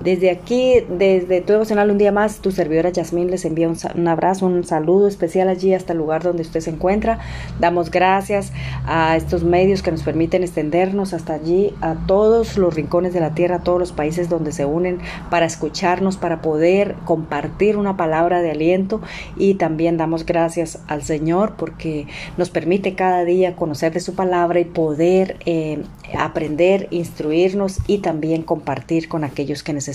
Desde aquí, desde tu devocional un día más, tu servidora Yasmín les envía un, abrazo, un saludo especial allí hasta el lugar donde usted se encuentra. Damos gracias a estos medios que nos permiten extendernos hasta allí, a todos los rincones de la tierra, a todos los países donde se unen para escucharnos, para poder compartir una palabra de aliento y también damos gracias al Señor porque nos permite cada día conocer de su palabra y poder eh, aprender, instruirnos y también compartir con aquellos que necesitan.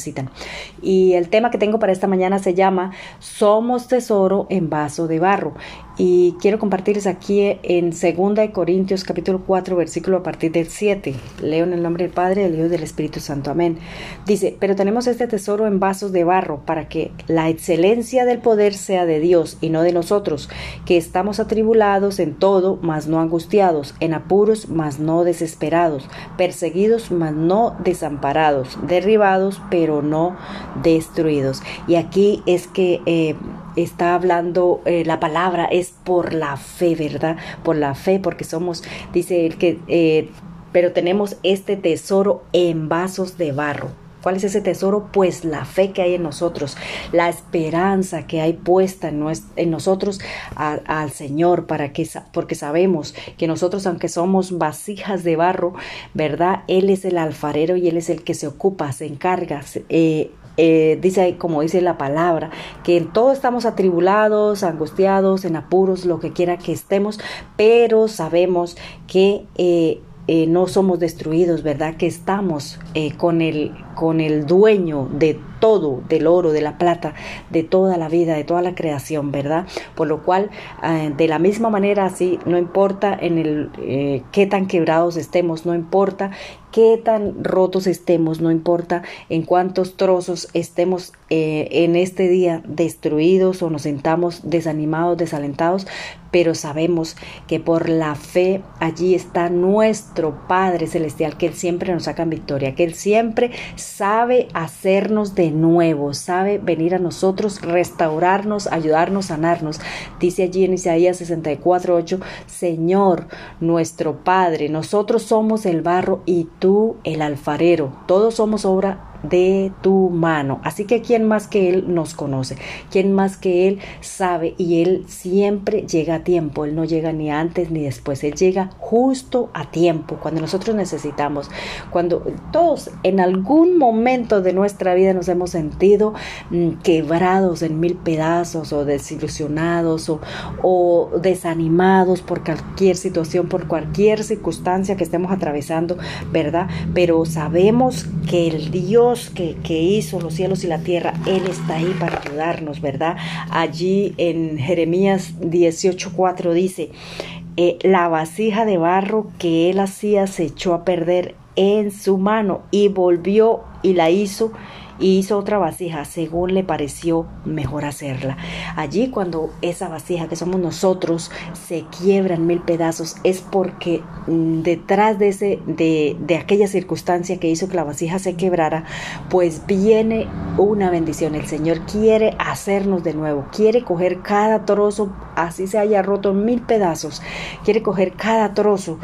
Y el tema que tengo para esta mañana se llama Somos tesoro en vaso de barro y quiero compartirles aquí en 2 Corintios capítulo 4 versículo a partir del 7. Leo en el nombre del Padre, del Hijo y del Espíritu Santo. Amén. Dice, pero tenemos este tesoro en vasos de barro para que la excelencia del poder sea de Dios y no de nosotros, que estamos atribulados en todo, mas no angustiados, en apuros, mas no desesperados, perseguidos, mas no desamparados, derribados, pero no destruidos. Y aquí es que... Eh, está hablando eh, la palabra es por la fe, ¿verdad? Por la fe, porque somos, dice él que, eh, pero tenemos este tesoro en vasos de barro. ¿Cuál es ese tesoro? Pues la fe que hay en nosotros, la esperanza que hay puesta en, nosotros al Señor, para que, porque sabemos que nosotros, aunque somos vasijas de barro, ¿verdad? Él es el alfarero y Él es el que se ocupa, se encarga, eh, eh, dice como dice la palabra, que en todo estamos atribulados, angustiados, en apuros, lo que quiera que estemos, pero sabemos que eh, eh, no somos destruidos, ¿verdad? Que estamos con, el, con el dueño de todo, del oro, de la plata, de toda la vida, de toda la creación, ¿verdad? Por lo cual, de la misma manera, así, no importa en el qué tan quebrados estemos, no importa qué tan rotos estemos, no importa en cuántos trozos estemos eh, en este día destruidos o nos sentamos desanimados, desalentados, pero sabemos que por la fe allí está nuestro Padre Celestial, que Él siempre nos saca en victoria, que Él siempre sabe hacernos de nuevo, sabe venir a nosotros, restaurarnos, ayudarnos, sanarnos. Dice allí en Isaías 64, Señor, nuestro Padre, nosotros somos el barro y tú el alfarero. Todos somos obra de tu mano. Así que quién más que Él nos conoce, quién más que Él sabe y Él siempre llega a tiempo, Él no llega ni antes ni después, Él llega justo a tiempo, cuando nosotros necesitamos, cuando todos en algún momento de nuestra vida nos hemos sentido mm, quebrados en mil pedazos o desilusionados o, o desanimados por cualquier situación, por cualquier circunstancia que estemos atravesando, ¿verdad? Pero sabemos que el Dios que, hizo los cielos y la tierra, Él está ahí para ayudarnos, ¿verdad? Allí en Jeremías 18:4 dice, eh, la vasija de barro que Él hacía se echó a perder en su mano y volvió y la hizo y hizo otra vasija según le pareció mejor hacerla. Allí cuando esa vasija que somos nosotros se quiebra en mil pedazos es porque mm, detrás de, ese, de, de aquella circunstancia que hizo que la vasija se quebrara, pues viene una bendición. El Señor quiere hacernos de nuevo, quiere coger cada trozo, así se haya roto en mil pedazos, quiere coger cada trozo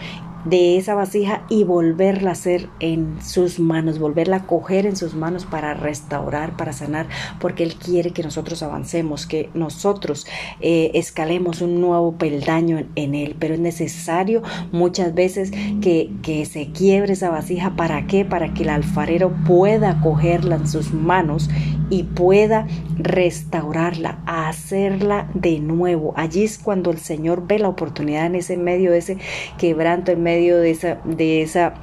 de esa vasija y volverla a hacer en sus manos, volverla a coger en sus manos para restaurar, para sanar, porque Él quiere que nosotros avancemos, que nosotros eh, escalemos un nuevo peldaño en, Él, pero es necesario muchas veces que, que se quiebre esa vasija, ¿para qué? Para que el alfarero pueda cogerla en sus manos y pueda restaurarla, hacerla de nuevo. Allí es cuando el Señor ve la oportunidad en ese medio ese quebranto, en medio de esa, de esa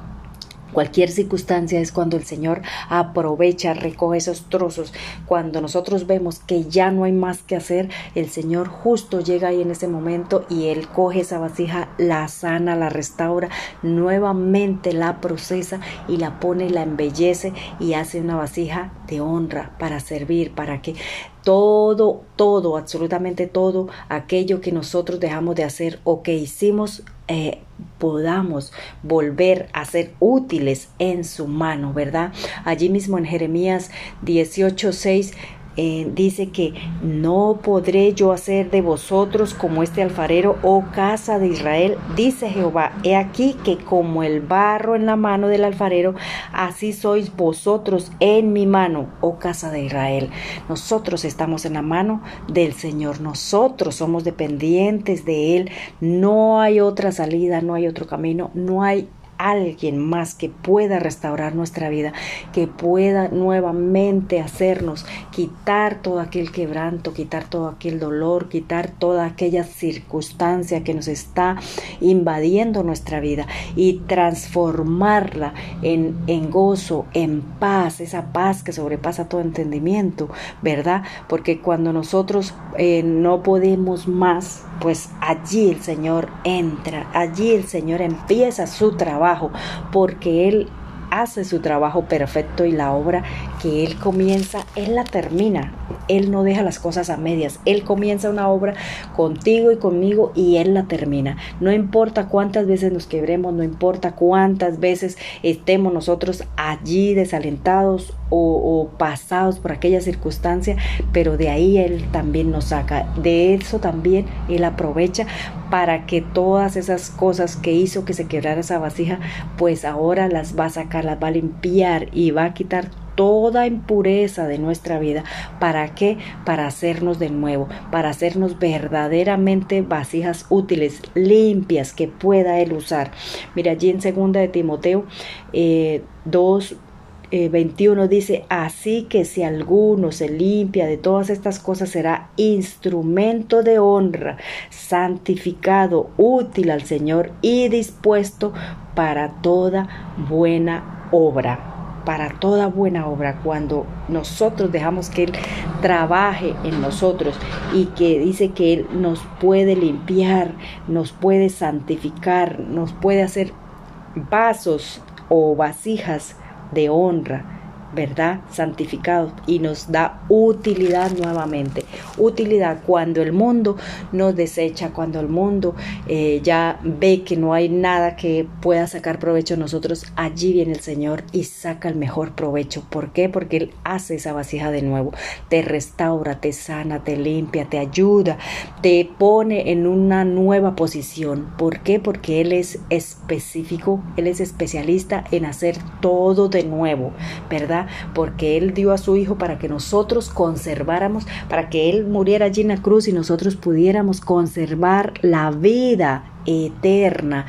Cualquier circunstancia es cuando el Señor aprovecha, recoge esos trozos. Cuando nosotros vemos que ya no hay más que hacer, el Señor justo llega ahí en ese momento y Él coge esa vasija, la sana, la restaura, nuevamente la procesa y la pone, la embellece y hace una vasija de honra para servir, para que todo, todo, absolutamente todo aquello que nosotros dejamos de hacer o que hicimos eh, podamos volver a ser útiles en su mano, ¿verdad? Allí mismo en Jeremías 18:6 eh, dice que no podré yo hacer de vosotros como este alfarero, oh casa de Israel, dice Jehová, he aquí que como el barro en la mano del alfarero, así sois vosotros en mi mano, oh casa de Israel. Nosotros estamos en la mano del Señor, nosotros somos dependientes de Él, no hay otra salida, no hay otro camino, no hay alguien más que pueda restaurar nuestra vida, que pueda nuevamente hacernos quitar todo aquel quebranto, quitar todo aquel dolor, quitar toda aquella circunstancia que nos está invadiendo nuestra vida y transformarla en, en gozo, en paz, esa paz que sobrepasa todo entendimiento, ¿verdad? Porque cuando nosotros eh, no podemos más, pues allí el Señor entra, allí el Señor empieza su trabajo, porque Él hace su trabajo perfecto y la obra que Él comienza, Él la termina. Él no deja las cosas a medias. Él comienza una obra contigo y conmigo y Él la termina. No importa cuántas veces nos quebremos, no importa cuántas veces estemos nosotros allí desalentados o, pasados por aquella circunstancia, pero de ahí Él también nos saca. De eso también Él aprovecha para que todas esas cosas que hizo que se quebrara esa vasija, pues ahora las va a sacar, las va a limpiar y va a quitar toda impureza de nuestra vida. ¿Para qué? Para hacernos de nuevo, para hacernos verdaderamente vasijas útiles, limpias, que pueda Él usar. Mira, allí en segunda de Timoteo eh, 2, 21 eh, dice, así que si alguno se limpia de todas estas cosas será instrumento de honra, santificado, útil al Señor y dispuesto para toda buena obra para toda buena obra, cuando nosotros dejamos que Él trabaje en nosotros y que dice que Él nos puede limpiar, nos puede santificar, nos puede hacer vasos o vasijas de honra ¿verdad? Santificado y nos da utilidad nuevamente. Utilidad cuando el mundo nos desecha, cuando el mundo eh, ya ve que no hay nada que pueda sacar provecho de nosotros, allí viene el Señor y saca el mejor provecho. ¿Por qué? Porque Él hace esa vasija de nuevo, te restaura, te sana, te limpia, te ayuda, te pone en una nueva posición. ¿Por qué? Porque Él es específico, Él es especialista en hacer todo de nuevo, ¿verdad? Porque Él dio a su Hijo para que nosotros conserváramos, para que Él muriera allí en la cruz y nosotros pudiéramos conservar la vida eterna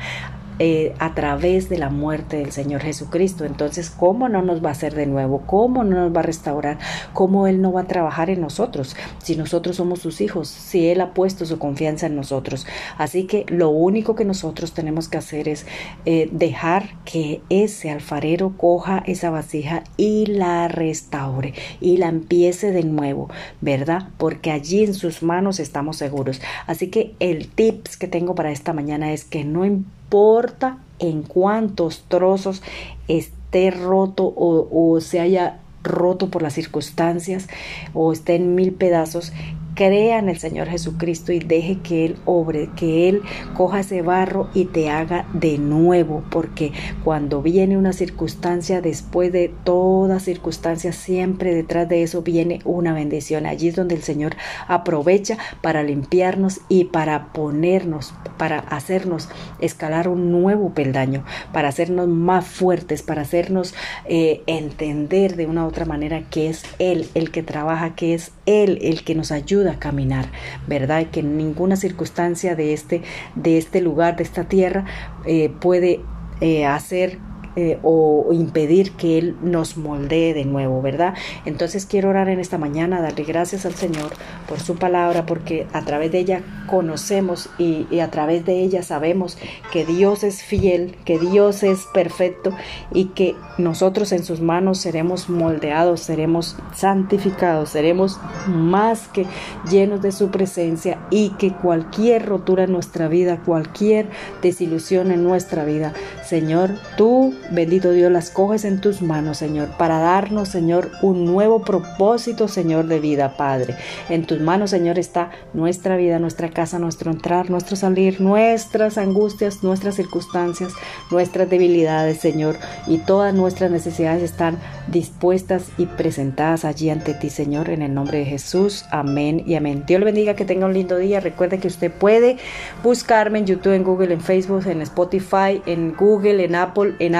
eh, a través de la muerte del Señor Jesucristo. Entonces, ¿cómo no nos va a hacer de nuevo? ¿Cómo no nos va a restaurar? ¿Cómo Él no va a trabajar en nosotros? Si nosotros somos sus hijos, si Él ha puesto su confianza en nosotros. Así que lo único que nosotros tenemos que hacer es eh, dejar que ese alfarero coja esa vasija y la restaure y la empiece de nuevo, ¿verdad? Porque allí en sus manos estamos seguros. Así que el tips que tengo para esta mañana es que no importa importa en cuántos trozos esté roto o, o se haya roto por las circunstancias o esté en mil pedazos, crea en el Señor Jesucristo y deje que Él obre, que Él coja ese barro y te haga de nuevo, porque cuando viene una circunstancia, después de toda circunstancia, siempre detrás de eso viene una bendición. Allí es donde el Señor aprovecha para limpiarnos y para ponernos, para hacernos escalar un nuevo peldaño, para hacernos más fuertes, para hacernos eh, entender de una u otra manera que es Él el que trabaja, que es Él el que nos ayuda a caminar, ¿verdad? Y que ninguna circunstancia de este, de este lugar, de esta tierra, eh, puede eh, hacer eh, o, impedir que Él nos moldee de nuevo, ¿verdad? Entonces quiero orar en esta mañana, darle gracias al Señor por su palabra, porque a través de ella conocemos y, y a través de ella sabemos que Dios es fiel, que Dios es perfecto y que nosotros en sus manos seremos moldeados, seremos santificados, seremos más que llenos de su presencia y que cualquier rotura en nuestra vida, cualquier desilusión en nuestra vida Señor, tú, bendito Dios, las coges en tus manos, Señor, para darnos, Señor, un nuevo propósito, Señor, de vida, Padre. En tus manos, Señor, está nuestra vida, nuestra casa, nuestro entrar, nuestro salir, nuestras angustias, nuestras circunstancias, nuestras debilidades, Señor, y todas nuestras necesidades están dispuestas y presentadas allí ante ti, Señor, en el nombre de Jesús. Amén y amén. Dios le bendiga, que tenga un lindo día. Recuerde que usted puede buscarme en YouTube, en Google, en Facebook, en Spotify, en Google, en Apple, en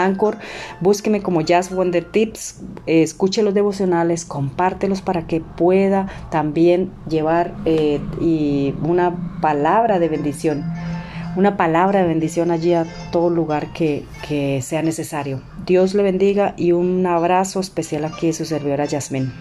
Búsqueme como Jazz Wonder Tips. escuche los devocionales, compártelos para que pueda también llevar eh, y una palabra de bendición una palabra de bendición allí a todo lugar que, que sea necesario. Dios le bendiga y un abrazo especial aquí de su servidora Yasmín.